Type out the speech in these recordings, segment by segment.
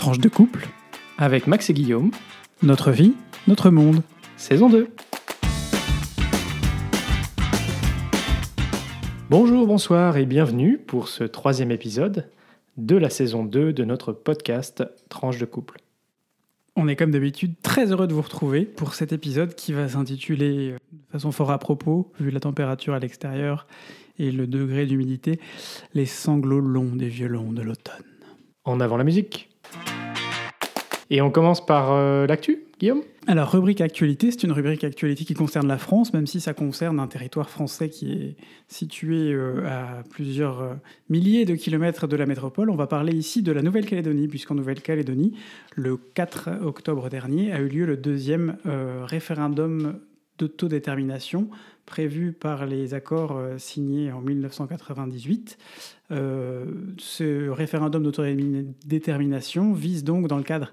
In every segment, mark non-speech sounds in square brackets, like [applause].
Tranche de couple, avec Max et Guillaume, notre vie, notre monde. saison 2. Bonjour, bonsoir et bienvenue pour ce troisième épisode de la saison 2 de notre podcast Tranche de couple. On est comme d'habitude très heureux de vous retrouver pour cet épisode qui va s'intituler euh, de façon fort à propos, vu la température à l'extérieur et le degré d'humidité, les sanglots longs des violons de l'automne. En avant la musique. Et on commence par euh, l'actu, Guillaume? Alors, rubrique actualité, c'est une rubrique actualité qui concerne la France, même si ça concerne un territoire français qui est situé euh, à plusieurs euh, milliers de kilomètres de la métropole. On va parler ici de la Nouvelle-Calédonie, puisqu'en Nouvelle-Calédonie, le 4 octobre dernier, a eu lieu le deuxième référendum d'autodétermination prévu par les accords signés en 1998. Euh, ce référendum d'autodétermination vise donc, dans le cadre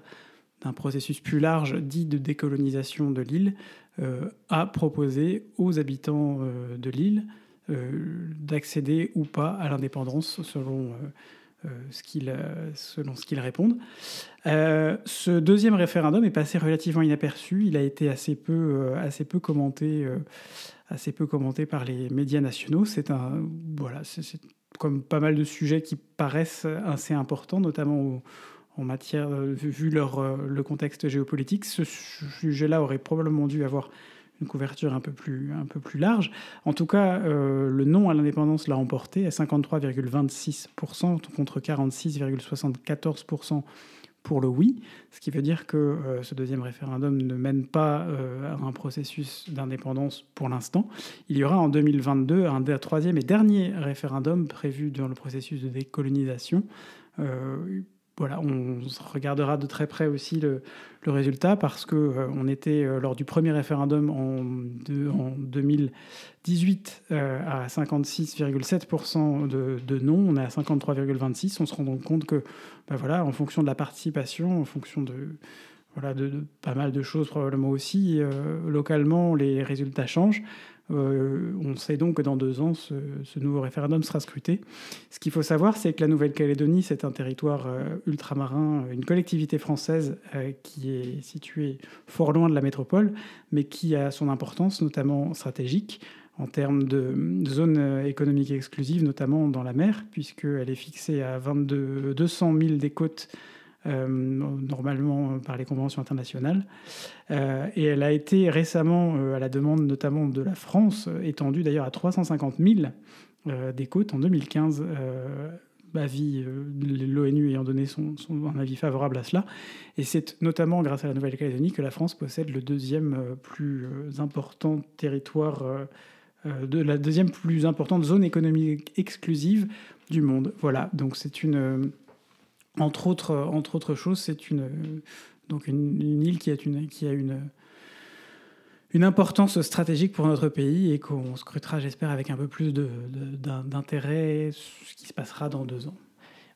d'un processus plus large dit de décolonisation de l'île, euh, à proposer aux habitants euh, de l'île euh, d'accéder ou pas à l'indépendance selon euh, euh, ce qu'ils euh, répondent. Euh, ce deuxième référendum est passé relativement inaperçu. Il a été assez peu, euh, assez peu commenté, euh, assez peu commenté par les médias nationaux. C'est un, voilà, c'est comme pas mal de sujets qui paraissent assez importants, notamment au- en matière, euh, vu, leur, euh, le contexte géopolitique. Ce sujet-là aurait probablement dû avoir une couverture un peu plus, un peu plus large. En tout cas, euh, le non à l'indépendance l'a emporté à 53,26% contre 46,74% pour le oui, ce qui veut dire que ce deuxième référendum ne mène pas à un processus d'indépendance pour l'instant. Il y aura en 2022 un troisième et dernier référendum prévu dans le processus de décolonisation. Voilà, on regardera de très près aussi le, résultat parce que euh, on était euh, lors du premier référendum en, de- en 2018 euh, à 56,7% de, non, on est à 53,26. On se rend donc compte que, ben voilà, en fonction de la participation, en fonction de voilà de, pas mal de choses probablement aussi localement, les résultats changent. Euh, on sait donc que dans deux ans, ce, nouveau référendum sera scruté. Ce qu'il faut savoir, c'est que la Nouvelle-Calédonie, c'est un territoire euh, ultramarin, une collectivité française euh, qui est située fort loin de la métropole, mais qui a son importance, notamment stratégique, en termes de, zone euh, économique exclusive, notamment dans la mer, puisqu'elle est fixée à 22, 200 000 des côtes, euh, normalement euh, par les conventions internationales. Euh, et elle a été récemment, euh, à la demande notamment de la France, étendue d'ailleurs à 350 000 euh, des côtes en 2015. Euh, avis, l'ONU ayant donné son, avis favorable à cela. Et c'est notamment grâce à la Nouvelle-Calédonie que la France possède le deuxième plus important territoire, de la deuxième plus importante zone économique exclusive du monde. Voilà, donc c'est une, entre autres, euh, entre autres choses, c'est une, euh, donc une, île qui, est une, qui a une, une importance stratégique pour notre pays et qu'on scrutera, j'espère, avec un peu plus d'intérêt ce qui se passera dans deux ans.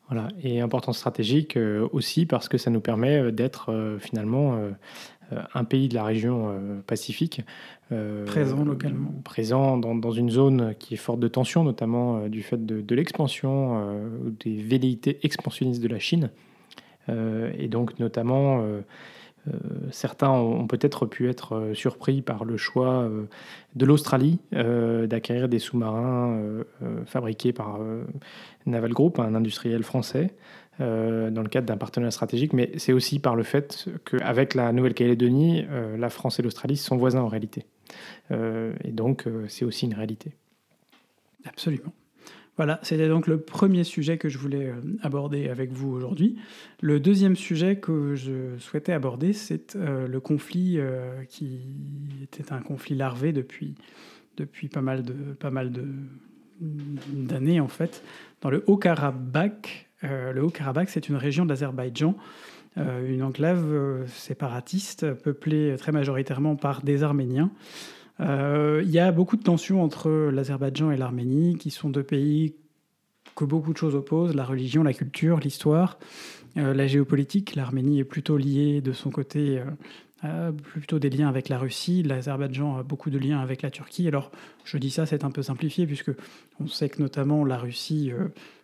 Voilà, et importance stratégique euh, aussi parce que ça nous permet d'être finalement un pays de la région euh, Pacifique. euh, Présent localement. Présent dans, dans une zone qui est forte de tension, notamment euh, du fait de, de l'expansion, euh, des velléités expansionnistes de la Chine. Euh, et donc notamment, euh, euh, certains ont, ont peut-être pu être euh, surpris par le choix euh, de l'Australie euh, d'acquérir des sous-marins euh, euh, fabriqués par euh, Naval Group, un industriel français, euh, dans le cadre d'un partenariat stratégique, mais c'est aussi par le fait qu'avec la Nouvelle-Calédonie, euh, la France et l'Australie sont voisins en réalité. Euh, et donc, c'est aussi une réalité. Absolument. Voilà, c'était donc le premier sujet que je voulais aborder avec vous aujourd'hui. Le deuxième sujet que je souhaitais aborder, c'est le conflit qui était un conflit larvé depuis, depuis pas mal de pas mal de d'années en fait, dans le Haut-Karabakh. Euh, le Haut-Karabakh, c'est une région de l'Azerbaïdjan, euh, une enclave euh, séparatiste peuplée très majoritairement par des Arméniens. Il y a beaucoup de tensions entre l'Azerbaïdjan et l'Arménie, qui sont deux pays que beaucoup de choses opposent, la religion, la culture, l'histoire, la géopolitique. L'Arménie est plutôt liée de son côté plutôt des liens avec la Russie. L'Azerbaïdjan a beaucoup de liens avec la Turquie. Alors, je dis ça, c'est un peu simplifié, puisque on sait que notamment la Russie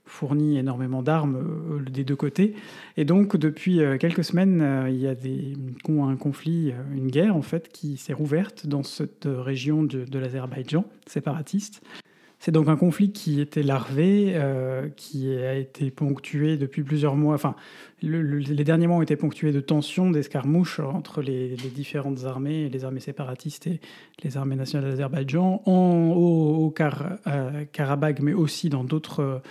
fournit énormément d'armes des deux côtés. Et donc, depuis quelques semaines, il y a un conflit, une guerre, en fait, qui s'est rouverte dans cette région de l'Azerbaïdjan séparatiste. C'est donc un conflit qui était larvé, euh, qui a été ponctué depuis plusieurs mois. Enfin, les derniers mois ont été ponctués de tensions, d'escarmouches entre les, différentes armées, les armées séparatistes et les armées nationales d'Azerbaïdjan, au, euh, Karabakh, mais aussi dans d'autres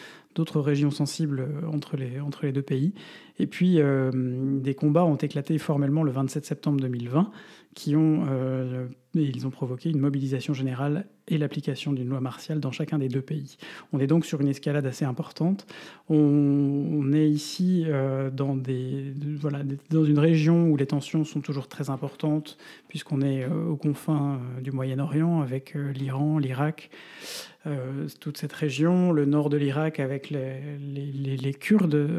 régions sensibles entre les, entre les deux pays. Et puis, euh, des combats ont éclaté formellement le 27 septembre 2020, qui ont, ils ont provoqué une mobilisation générale et l'application d'une loi martiale dans chacun des deux pays. On est donc sur une escalade assez importante. On, est ici euh, dans, des, voilà, dans une région où les tensions sont toujours très importantes, puisqu'on est euh, aux confins euh, du Moyen-Orient avec l'Iran, l'Irak, toute cette région, le nord de l'Irak avec les, les, Kurdes,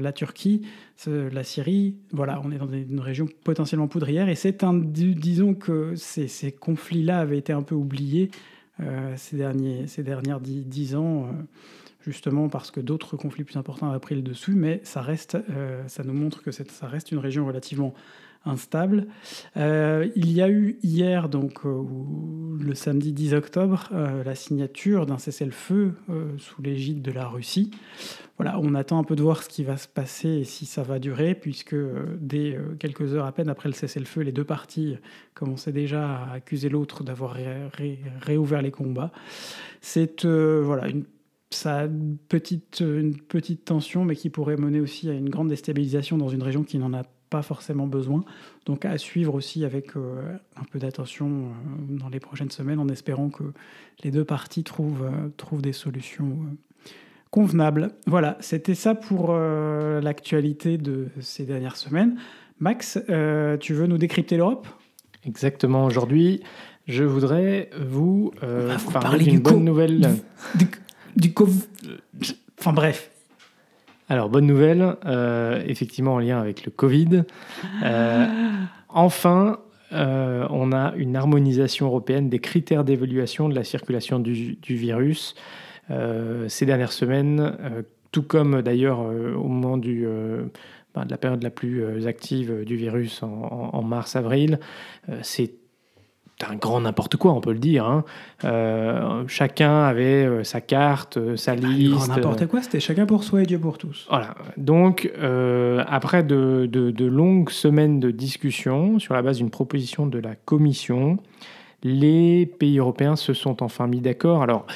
la Turquie, la Syrie. Voilà, on est dans une région potentiellement poudrière et c'est un, disons que ces, ces conflits-là avaient été un peu oubliés euh, ces, derniers, ces dernières dix, ans, euh, justement parce que d'autres conflits plus importants avaient pris le dessus, mais ça, reste, euh, ça nous montre que ça reste une région relativement instable. il y a eu hier, donc le samedi 10 octobre, la signature d'un cessez-le-feu sous l'égide de la Russie. Voilà, on attend un peu de voir ce qui va se passer et si ça va durer, puisque dès quelques heures à peine après le cessez-le-feu, les deux parties commençaient déjà à accuser l'autre d'avoir réouvert les combats. C'est voilà une ça petite, une petite tension, mais qui pourrait mener aussi à une grande déstabilisation dans une région qui n'en a pas forcément besoin. Donc à suivre aussi avec un peu d'attention dans les prochaines semaines, en espérant que les deux parties trouvent, trouvent des solutions convenable. Voilà, c'était ça pour euh, l'actualité de ces dernières semaines. Max, euh, tu veux nous décrypter l'Europe? Exactement. Aujourd'hui, je voudrais vous, euh, parler, d'une bonne nouvelle. Du, Enfin bref. Alors, bonne nouvelle, effectivement en lien avec le Covid. enfin, on a une harmonisation européenne des critères d'évaluation de la circulation du, du virus. Euh, ces dernières semaines, euh, tout comme d'ailleurs euh, au moment du, ben, de la période la plus active du virus en, mars-avril, c'est un grand n'importe quoi, on peut le dire. Hein. chacun avait sa carte, sa liste. grand n'importe quoi, c'était chacun pour soi et Dieu pour tous. Voilà. Donc, après de, de, de, longues semaines de discussions sur la base d'une proposition de la Commission, les pays européens se sont enfin mis d'accord. Alors,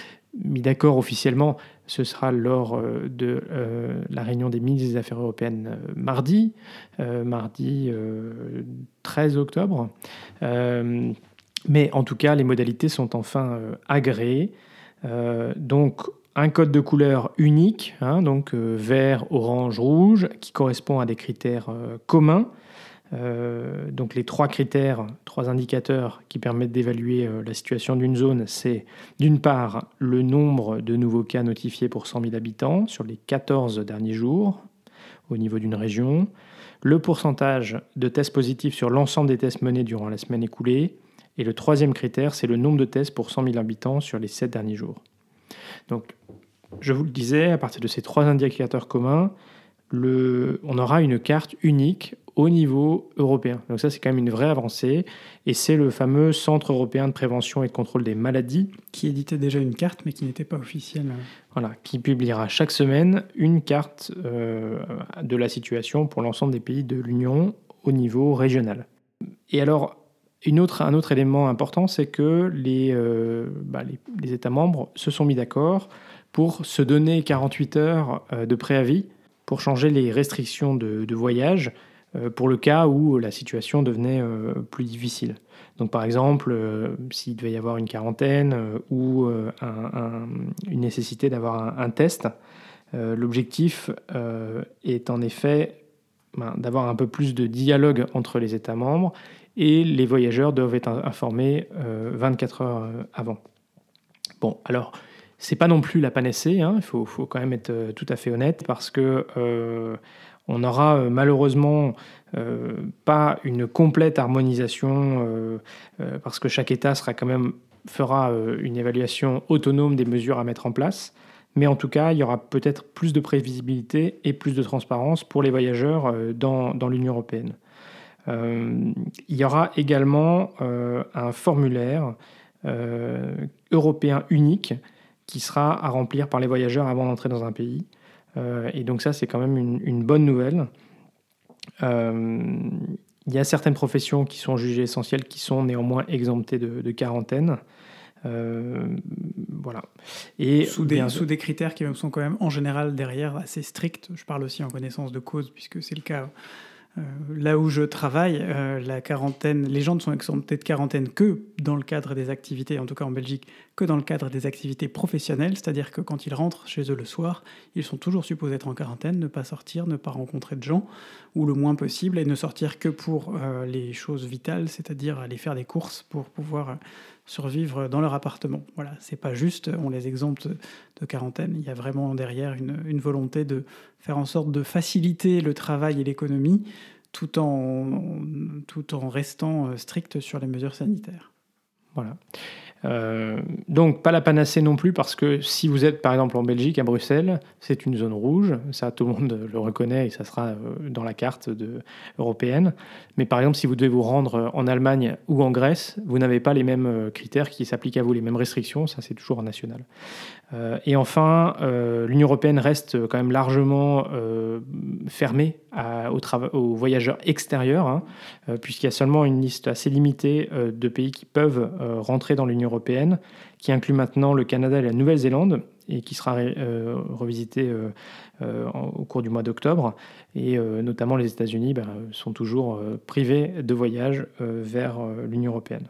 mis d'accord officiellement, ce sera lors euh, de euh, la réunion des ministres des Affaires européennes euh, mardi, mardi 13 octobre. Mais en tout cas, les modalités sont enfin agréées. donc, un code de couleur unique, hein, donc vert, orange, rouge, qui correspond à des critères communs euh, donc les trois critères, trois indicateurs qui permettent d'évaluer euh, la situation d'une zone, c'est d'une part le nombre de nouveaux cas notifiés pour 100 000 habitants sur les 14 derniers jours au niveau d'une région, le pourcentage de tests positifs sur l'ensemble des tests menés durant la semaine écoulée, et le troisième critère, c'est le nombre de tests pour 100 000 habitants sur les 7 derniers jours. Donc, je vous le disais, à partir de ces trois indicateurs communs, le, on aura une carte unique au niveau européen. Donc ça, c'est quand même une vraie avancée. Et c'est le fameux Centre européen de prévention et de contrôle des maladies. Qui éditait déjà une carte, mais qui n'était pas officielle. Voilà, qui publiera chaque semaine une carte euh, de la situation pour l'ensemble des pays de l'Union au niveau régional. Et alors, une autre, un autre élément important, c'est que les, euh, bah, les, États membres se sont mis d'accord pour se donner 48 heures euh, de préavis pour changer les restrictions de, de voyage euh, pour le cas où la situation devenait plus difficile. Donc par exemple, s'il devait y avoir une quarantaine ou une nécessité d'avoir un, test, l'objectif est en effet ben, d'avoir un peu plus de dialogue entre les États membres et les voyageurs doivent être informés 24 heures avant. Bon, alors c'est pas non plus la panacée, hein, il faut, quand même être tout à fait honnête, parce que on n'aura malheureusement pas une complète harmonisation, parce que chaque État quand même fera une évaluation autonome des mesures à mettre en place. Mais en tout cas, il y aura peut-être plus de prévisibilité et plus de transparence pour les voyageurs euh, dans l'Union européenne. Euh, il y aura également euh, un formulaire européen unique qui sera à remplir par les voyageurs avant d'entrer dans un pays. et donc ça, c'est quand même une, bonne nouvelle. il y a certaines professions qui sont jugées essentielles, qui sont néanmoins exemptées de, de quarantaine. Euh, voilà. Et sous des, sous des critères qui sont quand même en général derrière assez stricts. Je parle aussi en connaissance de cause puisque c'est le cas euh, là où je travaille, euh, la quarantaine, les gens ne sont exemptés de quarantaine que dans le cadre des activités, en tout cas en Belgique, que dans le cadre des activités professionnelles, c'est-à-dire que quand ils rentrent chez eux le soir, ils sont toujours supposés être en quarantaine, ne pas sortir, ne pas rencontrer de gens, ou le moins possible, et ne sortir que pour euh, les choses vitales, c'est-à-dire aller faire des courses pour pouvoir survivre dans leur appartement. Voilà, c'est pas juste, on les exempte de quarantaine. Il y a vraiment derrière une, volonté de faire en sorte de faciliter le travail et l'économie tout en, tout en restant euh, strict sur les mesures sanitaires. Voilà. Euh, donc pas la panacée non plus parce que si vous êtes par exemple en Belgique, à Bruxelles, c'est une zone rouge, ça tout le monde le reconnaît et ça sera euh, dans la carte européenne. Mais par exemple si vous devez vous rendre en Allemagne ou en Grèce, vous n'avez pas les mêmes euh, critères qui s'appliquent à vous, les mêmes restrictions, ça c'est toujours national. Et enfin, l'Union européenne reste quand même largement fermée aux, voyageurs extérieurs, hein, puisqu'il y a seulement une liste assez limitée de pays qui peuvent rentrer dans l'Union européenne, qui inclut maintenant le Canada et la Nouvelle-Zélande, et qui sera euh, revisité euh, euh, au cours du mois d'octobre. Et notamment les États-Unis ben, sont toujours privés de voyage vers l'Union européenne.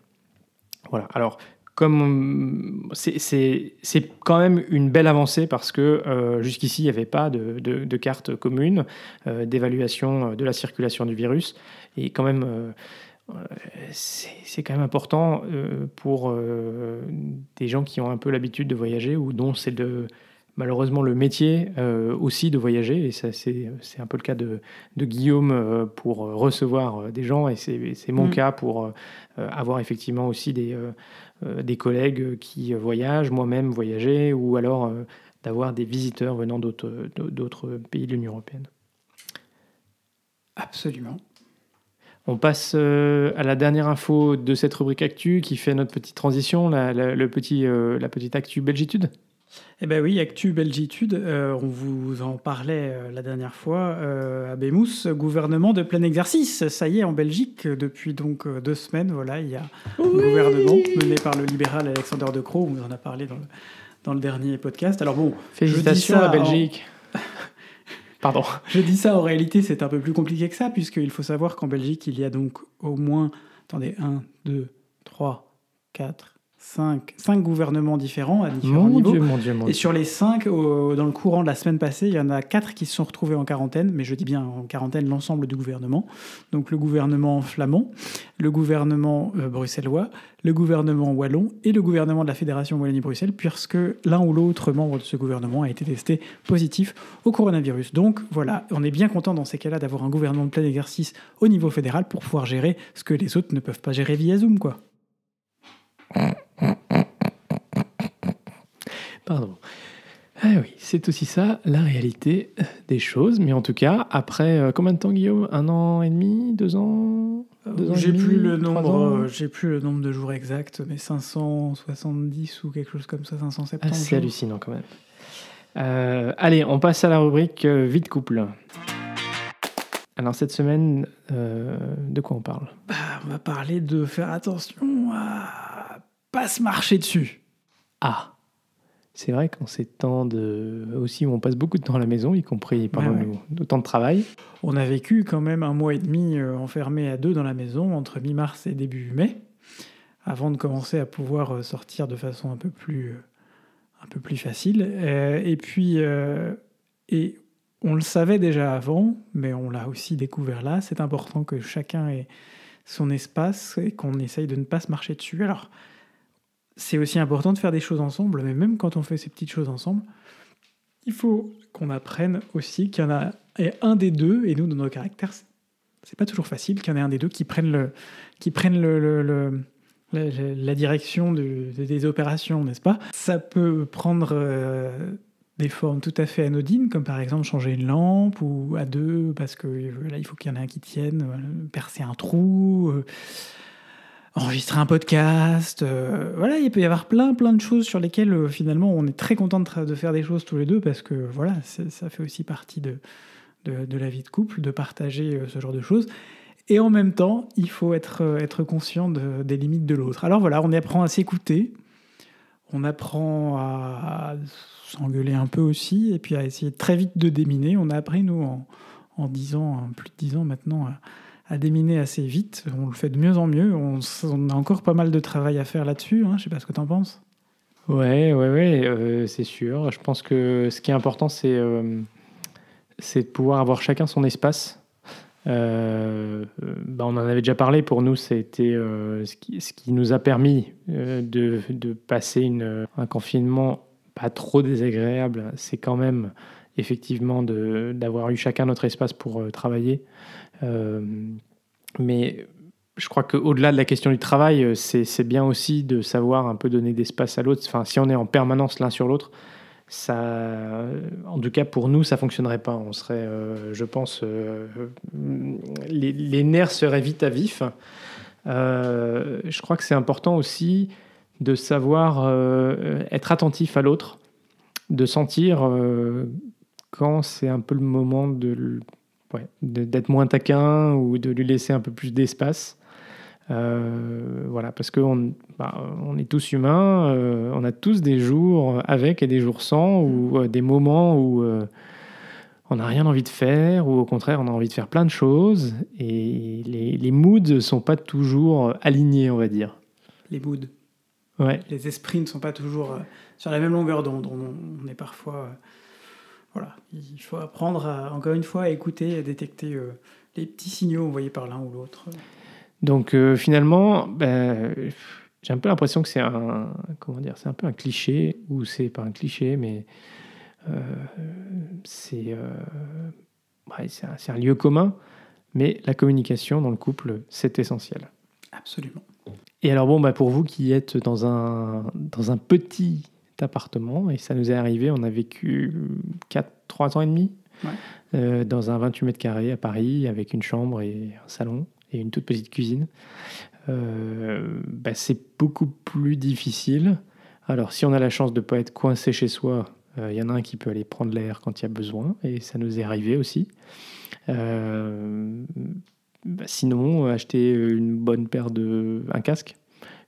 Voilà. Alors, comme c'est quand même une belle avancée parce que jusqu'ici, il n'y avait pas de, de carte commune d'évaluation de la circulation du virus. Et quand même c'est quand même important euh, pour euh, des gens qui ont un peu l'habitude de voyager ou dont c'est malheureusement le métier euh, aussi de voyager. Et c'est un peu le cas de, Guillaume pour recevoir des gens et c'est mon mm. cas pour avoir effectivement aussi des, des collègues qui voyagent, moi-même voyager ou alors d'avoir des visiteurs venant d'autres pays de l'Union européenne. Absolument. On passe euh, à la dernière info de cette rubrique Actu qui fait notre petite transition, la, le petit, euh, la petite Actu Belgitude. Eh bien oui, Actu Belgitude, euh, on vous en parlait la dernière fois à Bémous, gouvernement de plein exercice. Ça y est, en Belgique, depuis donc deux semaines, voilà, il y a un gouvernement mené par le libéral Alexander De Croo, on vous en a parlé dans le, dans le dernier podcast. Alors bon, félicitations à Belgique. [laughs] Pardon. Je dis ça, en réalité, c'est un peu plus compliqué que ça, puisqu'il faut savoir qu'en Belgique, il y a donc au moins, attendez, 1, 2, 3, 4, cinq, cinq gouvernements différents à différents mon niveaux. Dieu, mon Dieu, mon et sur les cinq, dans le courant de la semaine passée, il y en a quatre qui se sont retrouvés en quarantaine, mais je dis bien en quarantaine l'ensemble du gouvernement. Donc le gouvernement flamand, le gouvernement euh, bruxellois, le gouvernement wallon et le gouvernement de la Fédération Wallonie-Bruxelles, puisque l'un ou l'autre membre de ce gouvernement a été testé positif au coronavirus. Donc voilà, on est bien content dans ces cas-là d'avoir un gouvernement de plein exercice au niveau fédéral pour pouvoir gérer ce que les autres ne peuvent pas gérer via Zoom, quoi. Pardon. Ah oui, c'est aussi ça la réalité des choses. Mais en tout cas, après euh, combien de temps, Guillaume? Un an et demi? Deux ans, J'ai plus le? Nombre. J'ai plus le nombre de jours exacts, mais 570 ou quelque chose comme ça, 570. Ah, c'est hallucinant quand même. Euh, allez, on passe à la rubrique euh, vite couple. Alors cette semaine, de quoi on parle? Bah, On va parler de faire attention à pas se marcher dessus. Ah c'est vrai qu'en ces temps de... aussi où on passe beaucoup de temps à la maison, y compris pendant nos, temps de travail. On a vécu quand même un mois et demi euh, enfermé à deux dans la maison entre mi-mars et début mai, avant de commencer à pouvoir euh, sortir de façon un peu plus, euh, un peu plus facile. Et puis, et on le savait déjà avant, mais on l'a aussi découvert là. C'est important que chacun ait son espace et qu'on essaye de ne pas se marcher dessus. Alors, c'est aussi important de faire des choses ensemble, mais même quand on fait ces petites choses ensemble, il faut qu'on apprenne aussi qu'il y en a un des deux, et nous, dans nos caractères, c'est pas toujours facile qu'il y en ait un des deux qui prenne, le, qui prenne le, la, direction des opérations, n'est-ce pas? Ça peut prendre euh, des formes tout à fait anodines, comme par exemple changer une lampe, ou à deux, parce que là, il faut qu'il y en ait un qui tienne, euh, percer un trou. Euh, enregistrer un podcast. Euh, voilà, il peut y avoir plein, plein de choses sur lesquelles euh, finalement on est très content de, faire des choses tous les deux parce que voilà, ça fait aussi partie de, de, la vie de couple, de partager euh, ce genre de choses. Et en même temps, il faut être, être conscient des limites de l'autre. Alors voilà, on apprend à s'écouter, on apprend à, s'engueuler un peu aussi, et puis à essayer très vite de déminer. On a appris, nous, en, en 10 ans, plus de 10 ans maintenant, à, à déminer assez vite. On le fait de mieux en mieux. On, a encore pas mal de travail à faire là-dessus. Hein. Je sais pas ce que tu en penses. Ouais, ouais, ouais, euh, c'est sûr. Je pense que ce qui est important, c'est euh, de pouvoir avoir chacun son espace. Euh, bah, on en avait déjà parlé. Pour nous, c'était ce qui, ce, qui, nous a permis de, passer un confinement pas trop désagréable. C'est quand même effectivement d'avoir eu chacun notre espace pour travailler. Euh, mais je crois qu'au-delà de la question du travail, euh, c'est bien aussi de savoir un peu donner d'espace à l'autre. Enfin, si on est en permanence l'un sur l'autre, ça, en tout cas pour nous, ça fonctionnerait pas. On serait, euh, je pense, les, nerfs seraient vite à vif. je crois que c'est important aussi de savoir être attentif à l'autre, de sentir quand c'est un peu le moment de d'être moins taquin ou de lui laisser un peu plus d'espace. Euh, voilà, parce qu'on bah, on est tous humains, euh, on a tous des jours avec et des jours sans, ou euh, des moments où on n'a rien envie de faire, ou au contraire on a envie de faire plein de choses, et les, les moods ne sont pas toujours alignés, on va dire. Les moods. Ouais. Les esprits ne sont pas toujours sur la même longueur d'onde, on est parfois voilà, il faut apprendre, encore une fois, à écouter, à détecter euh, les petits signaux envoyés par l'un ou l'autre. Donc euh, finalement, ben, j'ai un peu l'impression que c'est un, comment dire, c'est un peu un cliché, ou c'est pas un cliché, mais euh, c'est c'est un, lieu commun, mais la communication dans le couple, c'est essentiel. Absolument. Et alors bon, bah pour vous qui êtes dans un, dans un petit appartement et ça nous est arrivé. On a vécu 4, 3 ans et demi euh, dans un 28 mètres carrés à Paris avec une chambre et un salon et une toute petite cuisine. Euh, bah, c'est beaucoup plus difficile. Alors, si on a la chance de ne pas être coincé chez soi, il euh, y en a un qui peut aller prendre l'air quand il y a besoin, et ça nous est arrivé aussi. Bah, sinon, acheter une bonne paire de. un casque,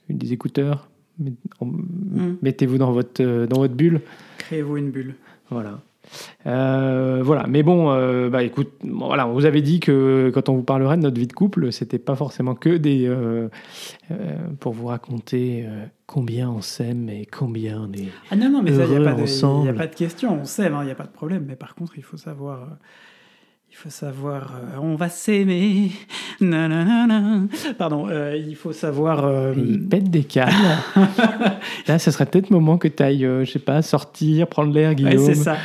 des écouteurs. Mettez-vous dans votre, euh, dans votre bulle. Créez-vous une bulle. Voilà. Euh, voilà, mais bon, euh, bah écoute, voilà, on vous avait dit que quand on vous parlerait de notre vie de couple, c'était pas forcément que des pour vous raconter combien on s'aime et combien on est ah non non mais ça il n'y a, pas de question, on s'aime, il hein, n'y a pas de problème, mais par contre il faut savoir il faut savoir, euh, on va s'aimer. Pardon, euh, il faut savoir. Euh, il pète des câbles. [laughs] Là, ce serait peut-être le moment que tu ailles, je sais pas, sortir, prendre l'air, Guillaume. c'est ça.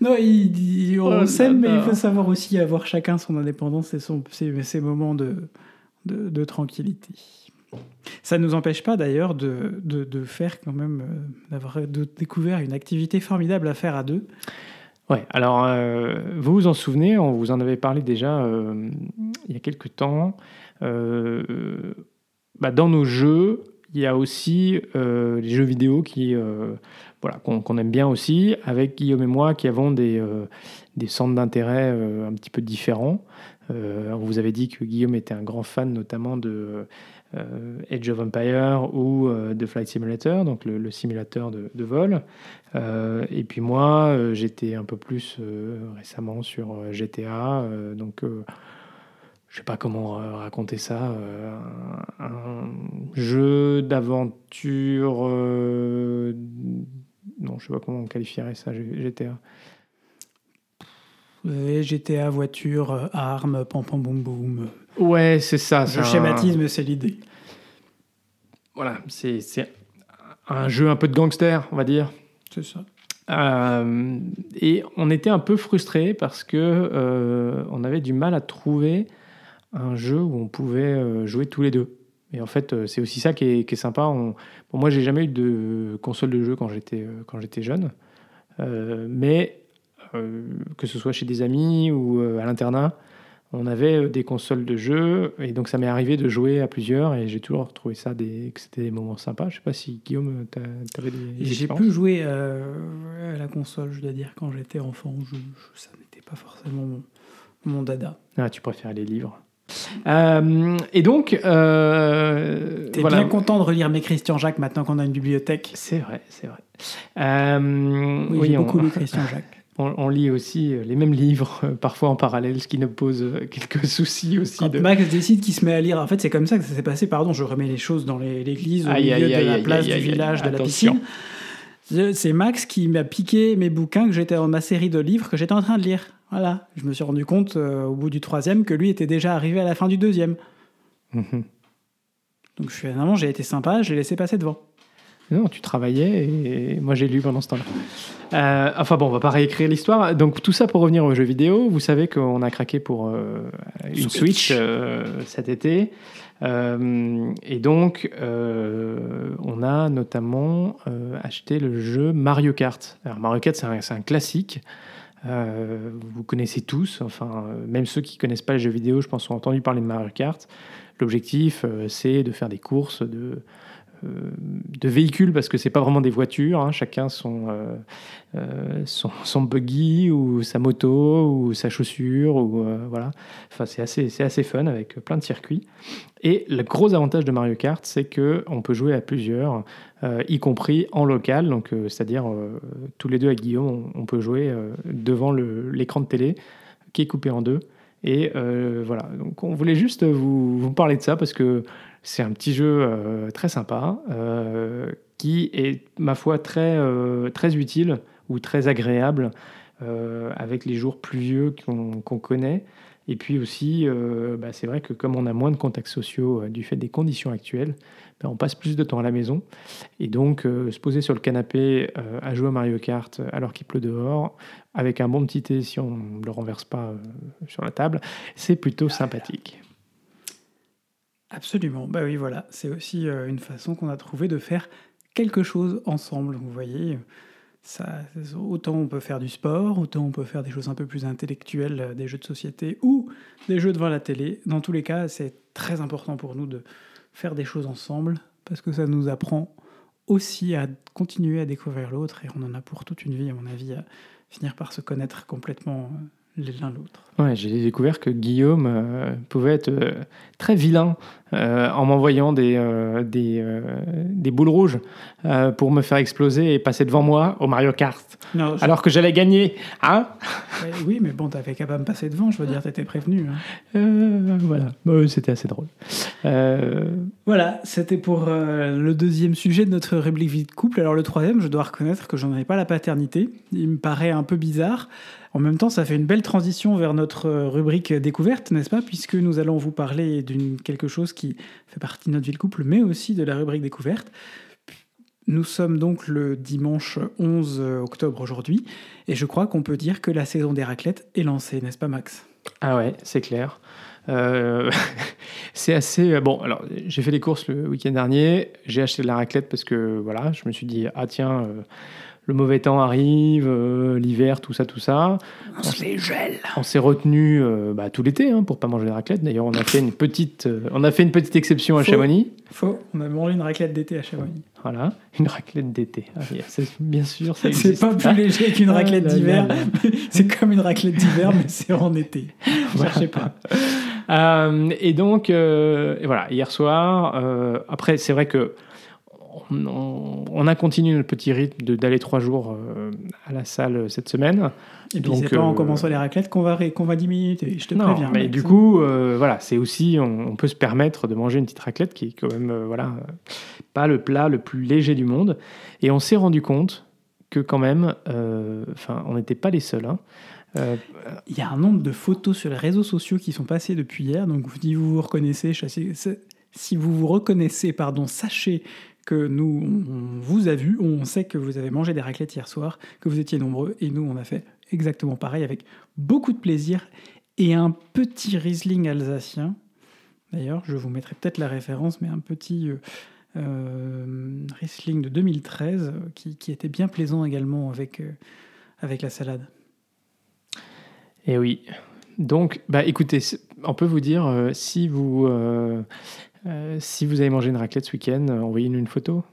Non, il, on oh s'aime, mais il faut savoir aussi avoir chacun son indépendance et son, ses, moments de, de, de, tranquillité. Ça ne nous empêche pas d'ailleurs de, de, de, faire quand même, d'avoir découvert une activité formidable à faire à deux. Ouais, alors euh, vous vous en souvenez, on vous en avait parlé déjà euh, il y a quelques temps. Euh, bah, dans nos jeux, il y a aussi les jeux vidéo qui, voilà, qu'on aime bien aussi, avec Guillaume et moi qui avons des, des centres d'intérêt un petit peu différents. on vous avait dit que Guillaume était un grand fan notamment de euh, Age of Empire ou euh, de Flight Simulator, donc le, simulateur de, vol. Euh, et puis moi, j'étais un peu plus récemment sur GTA, donc je sais pas comment raconter ça, un, jeu d'aventure, non, je sais pas comment on qualifierait ça, GTA. GTA, voiture, armes, pam pam boum boum. Ouais, c'est ça. Je schématise, mais c'est l'idée. Voilà, c'est un jeu un peu de gangster, on va dire. C'est ça. Euh, et on était un peu frustrés parce que euh, on avait du mal à trouver un jeu où on pouvait euh, jouer tous les deux. Et en fait, c'est aussi ça qui est, qui est sympa. On, bon, moi, j'ai jamais eu de console de jeu quand j'étais quand j'étais jeune, mais que ce soit chez des amis ou à l'internat, on avait euh, des consoles de jeux et donc ça m'est arrivé de jouer à plusieurs et j'ai toujours trouvé ça des, que c'était des moments sympas. Je sais pas si Guillaume, t'avais des. J'ai pu jouer euh, à la console, je dois dire, quand j'étais enfant. ça n'était pas forcément mon, dada. Ah, tu préfères les livres. Euh, et donc, euh, t'es bien content de relire mes Christian Jacques maintenant qu'on a une bibliothèque? C'est vrai, c'est vrai. oui, oui j'ai beaucoup lu [laughs] Christian Jacques on, lit aussi euh, les mêmes livres, euh, parfois en parallèle, ce qui nous pose euh, [laughs] quelques soucis aussi. Quand Max décide qu'il se met à lire, en fait, c'est comme ça que ça s'est passé. Pardon, je remets les choses dans l'église, au milieu de la place, du village, de la piscine. C'est Max qui m'a piqué mes bouquins que j'étais dans ma série de livres que j'étais en train de lire. Voilà, je me suis rendu compte au bout du troisième que lui était déjà arrivé à la fin du deuxième. Mhm. Donc finalement, j'ai été sympa, j'ai laissé passer devant. Non, tu travaillais et moi j'ai lu pendant ce temps-là. Euh, enfin bon, on va pas réécrire l'histoire. Donc tout ça pour revenir aux jeux vidéo. Vous savez qu'on a craqué pour euh, une Switch, euh, cet été. et donc on a notamment acheté le jeu Mario Kart. Alors Mario Kart, c'est un, classique. vous connaissez tous, enfin même ceux qui connaissent pas les jeux vidéo, je pense ont entendu parler de Mario Kart. L'objectif, c'est de faire des courses, de de véhicules parce que c'est pas vraiment des voitures, hein. chacun euh, euh, son, son, buggy ou sa moto ou sa chaussure ou euh, voilà. Enfin c'est assez c'est assez fun avec plein de circuits. Et le gros avantage de Mario Kart c'est que on peut jouer à plusieurs, y compris en local, donc c'est-à-dire tous les deux avec Guillaume on, peut jouer devant l'écran de télé qui est coupé en deux. Et voilà, donc on voulait juste vous parler de ça parce que c'est un petit jeu euh, très sympa euh, qui est, ma foi, très, euh, très utile ou très agréable avec les jours pluvieux qu'on connaît. Et puis aussi, bah, c'est vrai que comme on a moins de contacts sociaux du fait des conditions actuelles, bah, on passe plus de temps à la maison. Et donc, se poser sur le canapé à jouer à Mario Kart alors qu'il pleut dehors, avec un bon petit thé si on ne le renverse pas sur la table, c'est plutôt sympathique. Absolument, bah oui, voilà, c'est aussi euh, une façon qu'on a trouvé de faire quelque chose ensemble. Vous voyez, ça, autant on peut faire du sport, autant on peut faire des choses un peu plus intellectuelles, euh, des jeux de société ou des jeux devant la télé. Dans tous les cas, c'est très important pour nous de faire des choses ensemble parce que ça nous apprend aussi à continuer à découvrir l'autre et on en a pour toute une vie, à mon avis, à finir par se connaître complètement euh, l'un l'autre. Ouais, j'ai découvert que Guillaume euh, pouvait être euh, très vilain euh, en m'envoyant des, des, des, boules rouges pour me faire exploser et passer devant moi au Mario Kart. Alors que j'allais gagner. Hein? Oui, mais bon, t'avais qu'à pas me passer devant, je veux dire, t'étais prévenu. Hein. voilà, bah, c'était assez drôle. Voilà, c'était pour le deuxième sujet de notre rubrique vie de couple. Alors le troisième, je dois reconnaître que j'en avais pas la paternité. Il me paraît un peu bizarre. En même temps, ça fait une belle transition vers notre euh, rubrique découverte, n'est-ce pas? Puisque nous allons vous parler d'une quelque chose qui fait partie de notre vie de couple, mais aussi de la rubrique découverte. Nous sommes donc le dimanche 11 octobre aujourd'hui, et je crois qu'on peut dire que la saison des raclettes est lancée, n'est-ce pas Max? Ah ouais, c'est clair. Euh, [laughs] c'est assez euh, bon. Alors, j'ai fait les courses le week-end dernier. J'ai acheté de la raclette parce que voilà, je me suis dit ah tiens, le mauvais temps arrive, euh, l'hiver, tout ça, tout ça. On, se les gèle. On s'est retenu euh, bah, tout l'été hein, pour pas manger de raclette. D'ailleurs, on a fait une petite, euh, on a fait une petite exception à Chamonix. Faux. On a mangé une raclette d'été à Chamonix. Voilà, une raclette d'été. Ah, bien sûr, C'est pas plus léger qu'une raclette ah, d'hiver. [laughs] c'est comme une raclette d'hiver, mais c'est en été. [laughs] Je pas. et donc, voilà, hier soir. après, c'est vrai que on, a continué notre petit rythme d'aller trois jours euh, à la salle cette semaine. Et puis c'est pas en euh, commençant les raclettes qu'on va, qu'on va diminuer, je te préviens. Mais du coup, euh, voilà, c'est aussi, on, peut se permettre de manger une petite raclette qui est quand même, voilà, pas le plat le plus léger du monde. Et on s'est rendu compte que quand même, enfin, on n'était pas les seuls. Hein. Il y a un nombre de photos sur les réseaux sociaux qui sont passées depuis hier. Donc, si vous vous reconnaissez, si vous vous reconnaissez, pardon, sachez nous, on vous a vu, on sait que vous avez mangé des raclettes hier soir, que vous étiez nombreux, et nous, on a fait exactement pareil avec beaucoup de plaisir et un petit Riesling alsacien. D'ailleurs, je vous mettrai peut-être la référence, mais un petit euh, euh, Riesling de 2013 qui, était bien plaisant également avec, euh, avec la salade. Et eh oui. Donc, bah, écoutez, on peut vous dire, si, vous, si vous avez mangé une raclette ce week-end, envoyez-nous une photo.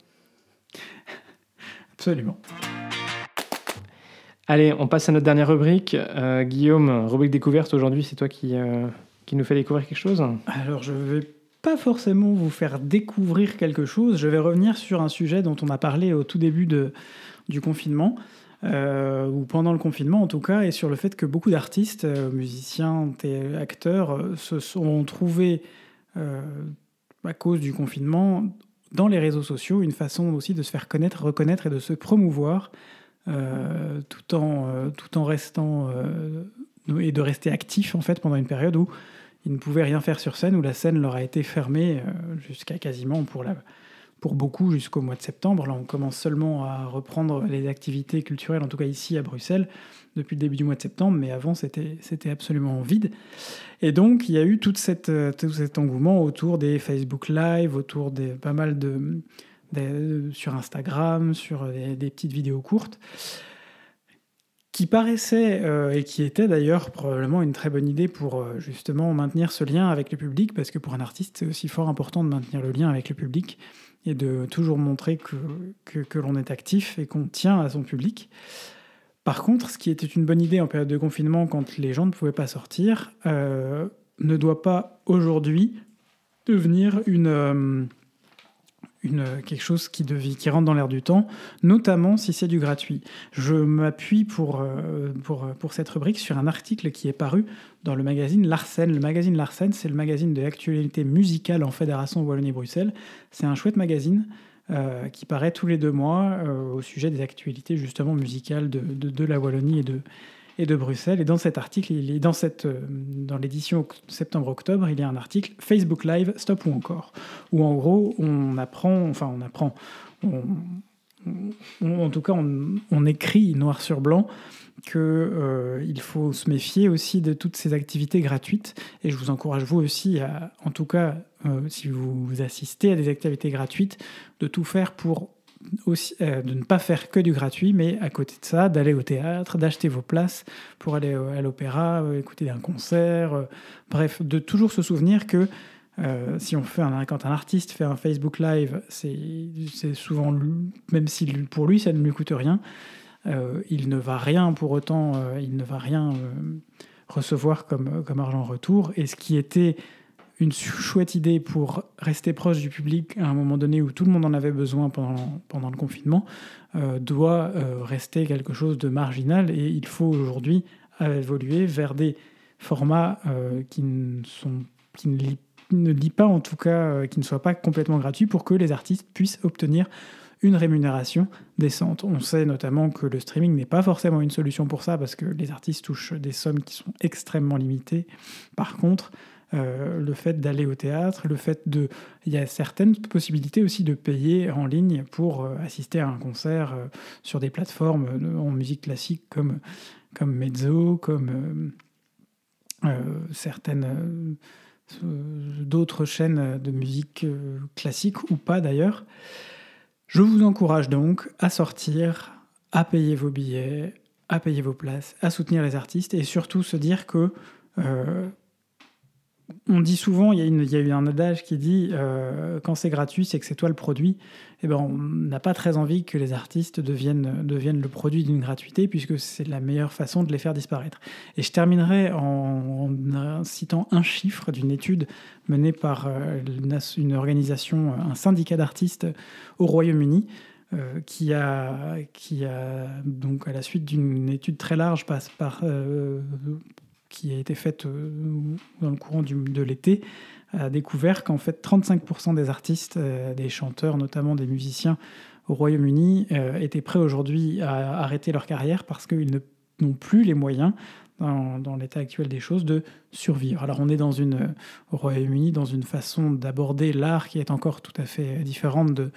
[laughs] Absolument. Allez, on passe à notre dernière rubrique. Euh, Guillaume, rubrique découverte aujourd'hui, c'est toi qui, euh, qui nous fait découvrir quelque chose Alors, je ne vais pas forcément vous faire découvrir quelque chose. Je vais revenir sur un sujet dont on a parlé au tout début de, du confinement, euh, ou pendant le confinement en tout cas, et sur le fait que beaucoup d'artistes, musiciens et acteurs se sont trouvés, à cause du confinement, dans les réseaux sociaux, une façon aussi de se faire connaître, reconnaître et de se promouvoir euh, tout, en, euh, tout restant euh, et de rester actif en fait pendant une période où ils ne pouvaient rien faire sur scène, où la scène leur a été fermée jusqu'à quasiment pour, la, pour beaucoup jusqu'au mois de septembre. Là, on commence seulement à reprendre les activités culturelles, en tout cas ici à Bruxelles, depuis le début du mois de septembre, mais avant c'était, absolument vide. Et donc il y a eu toute cette, tout cet engouement autour des Facebook Live, autour des pas mal de, sur Instagram, sur des, petites vidéos courtes, qui paraissaient euh, et qui étaient d'ailleurs probablement une très bonne idée pour euh, justement maintenir ce lien avec le public, parce que pour un artiste, c'est aussi fort important de maintenir le lien avec le public et de toujours montrer que, que, l'on est actif et qu'on tient à son public. Par contre, ce qui était une bonne idée en période de confinement quand les gens ne pouvaient pas sortir, euh, ne doit pas aujourd'hui devenir une quelque chose qui, devient, rentre dans l'air du temps, notamment si c'est du gratuit. Je m'appuie pour, euh, pour, pour cette rubrique sur un article qui est paru dans le magazine Larsen. Le magazine Larsen, c'est le magazine de l'actualité musicale en Fédération Wallonie-Bruxelles. C'est un chouette magazine. Euh, qui paraît tous les deux mois euh, au sujet des actualités justement musicales de, de la Wallonie et de, et de Bruxelles. Et dans cet article, il est dans, cette, euh, dans l'édition septembre-octobre, il y a un article Facebook Live, stop ou encore, où en gros, on apprend, enfin on apprend, en tout cas, on, écrit noir sur blanc qu'il euh, il faut se méfier aussi de toutes ces activités gratuites. Et je vous encourage, vous aussi, à, en tout cas, euh, si vous assistez à des activités gratuites, de tout faire pour euh, de ne pas faire que du gratuit, mais à côté de ça, d'aller au théâtre, d'acheter vos places pour aller à l'opéra, euh, écouter un concert, euh, bref, de toujours se souvenir que si on fait un, quand un artiste fait un Facebook Live, c'est souvent, même si pour lui ça ne lui coûte rien, il ne va rien pour autant, il ne va rien recevoir comme, comme argent en retour. Et ce qui était une chouette idée pour rester proche du public à un moment donné où tout le monde en avait besoin pendant, pendant le confinement, euh, doit euh, rester quelque chose de marginal et il faut aujourd'hui évoluer vers des formats euh, qui, ne, sont, qui ne, ne lient pas en tout cas, qui ne soient pas complètement gratuits pour que les artistes puissent obtenir une rémunération décente. On sait notamment que le streaming n'est pas forcément une solution pour ça parce que les artistes touchent des sommes qui sont extrêmement limitées. Par contre, euh, le fait d'aller au théâtre, le fait de... Il y a certaines possibilités aussi de payer en ligne pour euh, assister à un concert euh, sur des plateformes en musique classique comme, comme Mezzo, comme certaines d'autres chaînes de musique classique ou pas d'ailleurs. Je vous encourage donc à sortir, à payer vos billets, à payer vos places, à soutenir les artistes et surtout se dire que on dit souvent, il y, a eu un adage qui dit euh, quand c'est gratuit, c'est que c'est toi le produit. Eh ben, on n'a pas très envie que les artistes deviennent, deviennent le produit d'une gratuité, puisque c'est la meilleure façon de les faire disparaître. Et je terminerai en, citant un chiffre d'une étude menée par euh, une organisation, un syndicat d'artistes au Royaume-Uni. Euh, qui, a, qui a, donc à la suite d'une étude très large, passe par, qui a été faite euh, dans le courant de l'été, a découvert qu'en fait 35% des artistes, euh, des chanteurs, notamment des musiciens au Royaume-Uni, euh, étaient prêts aujourd'hui à arrêter leur carrière parce qu'ils n'ont plus les moyens dans, l'état actuel des choses, de survivre. Alors on est dans une, au Royaume-Uni dans une façon d'aborder l'art qui est encore tout à fait différente de,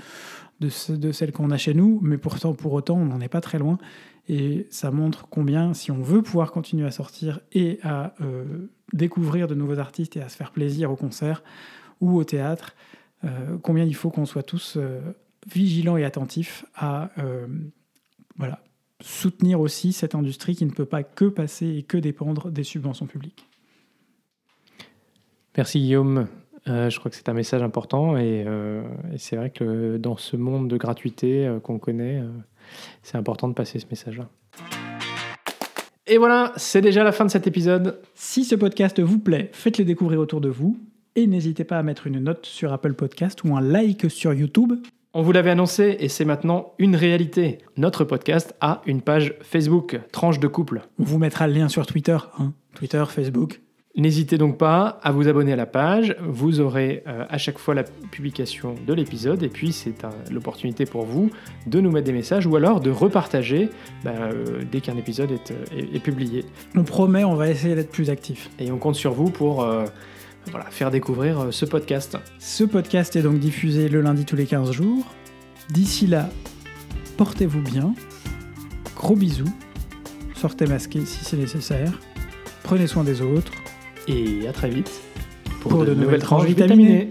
de, de celle qu'on a chez nous, mais pourtant pour autant on n'en est pas très loin. Et ça montre combien, si on veut pouvoir continuer à sortir et à euh, découvrir de nouveaux artistes et à se faire plaisir au concert ou au théâtre, euh, combien il faut qu'on soit tous euh, vigilants et attentifs à soutenir aussi cette industrie qui ne peut pas que passer et que dépendre des subventions publiques. Merci Guillaume. je crois que c'est un message important et c'est vrai que dans ce monde de gratuité qu'on connaît, c'est important de passer ce message-là. Et voilà, c'est déjà la fin de cet épisode. Si ce podcast vous plaît, faites-le découvrir autour de vous et n'hésitez pas à mettre une note sur Apple Podcast ou un like sur YouTube. On vous l'avait annoncé et c'est maintenant une réalité. Notre podcast a une page Facebook, Tranche de couple. On vous mettra le lien sur Twitter, hein. Twitter, Facebook. N'hésitez donc pas à vous abonner à la page, vous aurez euh, à chaque fois la publication de l'épisode et puis c'est l'opportunité pour vous de nous mettre des messages ou alors de repartager bah, euh, dès qu'un épisode euh, est, publié. On promet, on va essayer d'être plus actif. Et on compte sur vous pour faire découvrir ce podcast. Ce podcast est donc diffusé le lundi tous les 15 jours. D'ici là, portez-vous bien, gros bisous, sortez masqué si c'est nécessaire, prenez soin des autres et à très vite pour, de, nouvelles, tranches vitaminées.